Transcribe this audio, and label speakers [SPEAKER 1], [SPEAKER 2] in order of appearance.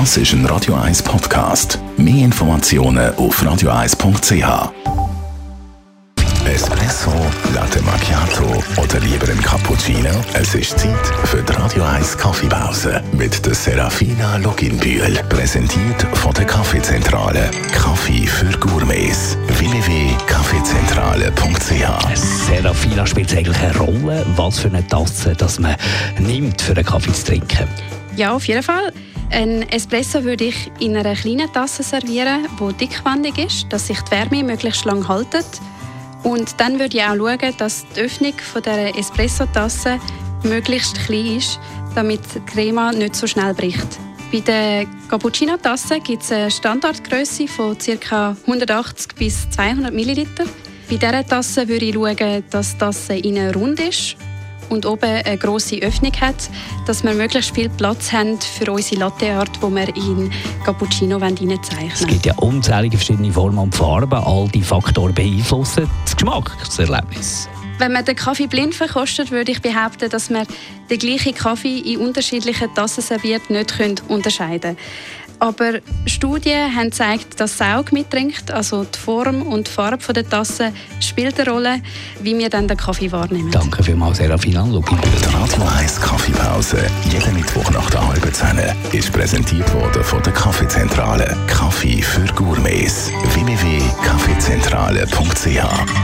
[SPEAKER 1] Das ist ein Radio 1 Podcast. Mehr Informationen auf radio1.ch. Espresso, Latte Macchiato oder lieber ein Cappuccino? Es ist Zeit für die Radio 1 Kaffeepause mit der Serafina Loginbühl. Präsentiert von der Kaffeezentrale. Kaffee für Gourmets. www.kaffeezentrale.ch
[SPEAKER 2] Serafina spielt eigentlich eine Rolle, was für eine Tasse dass man nimmt, für einen Kaffee zu trinken.
[SPEAKER 3] Ja, auf jeden Fall. Ein Espresso würde ich in einer kleinen Tasse servieren, die dickwandig ist, dass sich die Wärme möglichst lang haltet. Und dann würde ich auch schauen, dass die Öffnung dieser Espresso-Tasse möglichst klein ist, damit die Crema nicht so schnell bricht. Bei der Cappuccino-Tasse gibt es eine Standardgröße von ca. 180 bis 200 ml. Bei dieser Tasse würde ich schauen, dass die Tasse innen rund ist und oben eine grosse Öffnung hat, dass wir möglichst viel Platz haben für unsere Latteart, die wir in Cappuccino reinzeichnen
[SPEAKER 2] Es gibt ja unzählige verschiedene Formen und Farben. All diese Faktoren beeinflussen das Geschmack, das Erlebnis.
[SPEAKER 3] Wenn man den Kaffee blind verkostet, würde ich behaupten, dass man den gleichen Kaffee in unterschiedlichen Tassen serviert nicht unterscheiden können. Aber Studien haben gezeigt, dass Saug mittrinkt, also die Form und die Farbe der Tasse spielt eine Rolle, wie wir dann den Kaffee wahrnehmen.
[SPEAKER 2] Danke vielmals, Serafina Lupin.
[SPEAKER 1] Die Radio 1 Kaffeepause, jeden Mittwoch nach der halben Zehn, ist präsentiert worden von der Kaffeezentrale. Kaffee für Gourmets. www.kaffeezentrale.ch